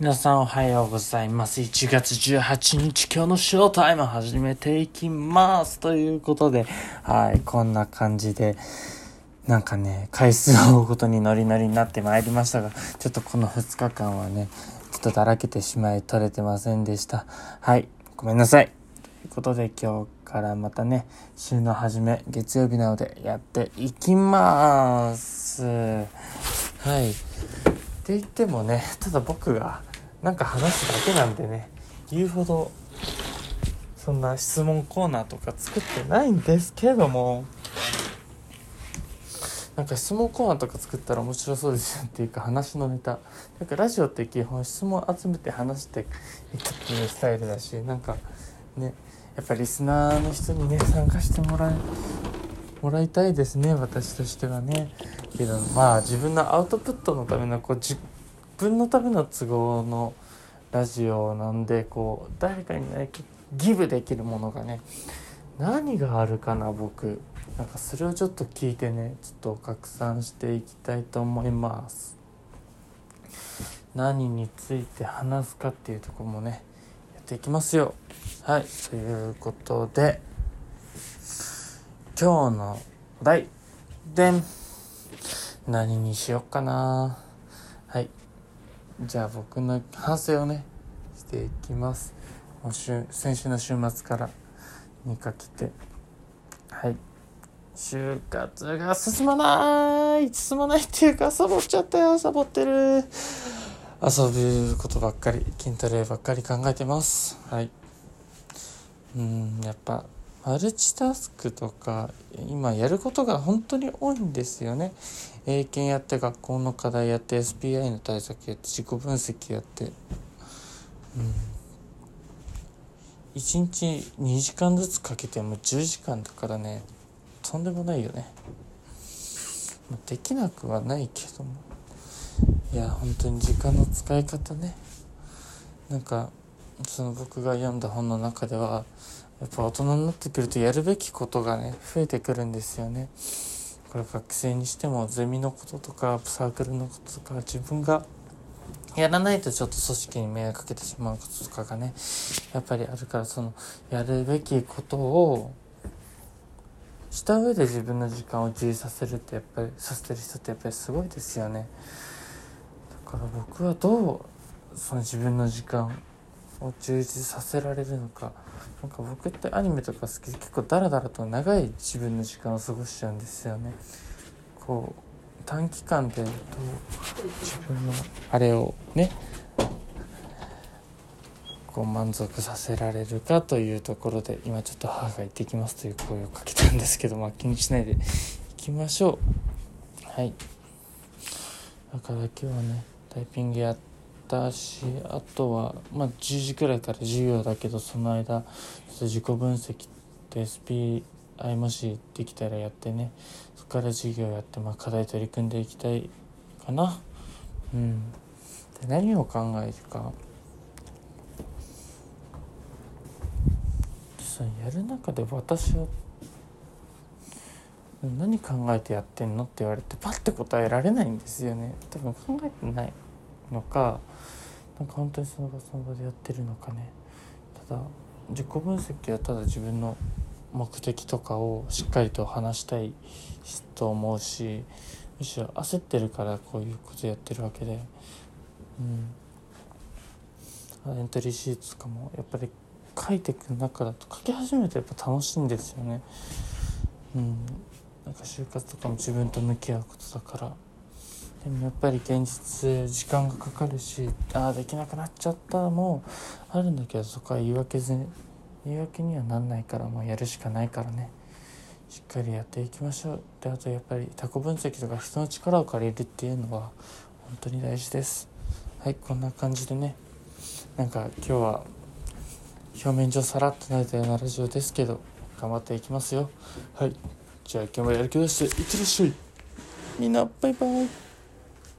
皆さんおはようございます。1月18日今日のショータイム始めていきます。ということで、はい、こんな感じで、なんかね、回数を追うことにノリノリになってまいりましたが、ちょっとこの2日間はね、ちょっとだらけてしまい取れてませんでした。はい、ごめんなさい。ということで今日からまたね、週の初め、月曜日なのでやっていきます。はい。って言ってもねただ僕がなんか話すだけなんでね言うほどそんな質問コーナーとか作ってないんですけども。なんか質問コーナーとか作ったら面白そうですよっていうか話のネタ。なんかラジオって基本質問集めて話していくっていうスタイルだしなんかねやっぱリスナーの人にね参加してもらえもらいたいですね私としてはね。けどまあ自分のアウトプットのためのこう自分のための都合のラジオなんでこう誰かにねギブできるものがね何があるかな僕。なんかそれをちょっと聞いてねちょっと拡散していきたいと思います。何について話すかっていうとこもねやっていきますよ。はいということで今日のお題。でん。何にしよっかな。はい。じゃあ僕の反省をねしていきます。週先週の週末からにかけて。はい。就活が進まない。進まないっていうかサボっちゃったよ。サボってる。遊ぶことばっかり筋トレばっかり考えてます。はい。うんやっぱマルチタスクとか今やることが本当に多いんですよね。英検やって学校の課題やって SPI の対策やって自己分析やって、うん、1日2時間ずつかけても10時間だからねとんでもないよね。できなくはないけどもいや本当に時間の使い方ねなんかその僕が読んだ本の中ではやっぱ大人になってくるとやるべきことがね増えてくるんですよね。これ学生にしてもゼミのこととかサークルのこととか自分がやらないとちょっと組織に迷惑かけてしまうこととかがねやっぱりあるからそのやるべきことをした上で自分の時間を充実させるってやっぱりさせてる人ってやっぱりすごいですよね。だから僕はどうその自分の時間を充実させられるのか。なんか僕ってアニメとか好きで結構ダラダラと長い自分の時間を過ごしちゃうんですよね。こう短期間でどう自分のあれをねこう満足させられるかというところで今ちょっと母が行ってきますという声をかけたんですけどまあ気にしないでいきましょう。はい。だから今日はねタイピングやったしあとはまあ10時くらいから授業だけどその間ちょっと自己分析って SPI もしできたらやってねそこから授業やって、まあ、課題取り組んでいきたいかな。うん。で何を考えるか。そやる中で私は何考えてやってんのって言われてパッて答えられないんですよね。多分考えてない。のかなんか本当にその場その場でやってるのかね。ただ自己分析はただ自分の目的とかをしっかりと話したいと思うしむしろ焦ってるからこういうことやってるわけで。うん。エントリーシートとかもやっぱり書いていく中だと書き始めるとやっぱ楽しいんですよね。うん。なんか就活とかも自分と向き合うことだから。でもやっぱり現実時間がかかるしああできなくなっちゃったもあるんだけどそこは言い訳ぜ言い訳にはなんないからもうやるしかないからね。しっかりやっていきましょう。であとやっぱりタコ分析とか人の力を借りるっていうのは本当に大事です。はいこんな感じでね。なんか今日は表面上さらっとなれたようなラジオですけど頑張っていきますよ。はいじゃあ今日もやる気出していってらっしゃい。みんなバイバイ。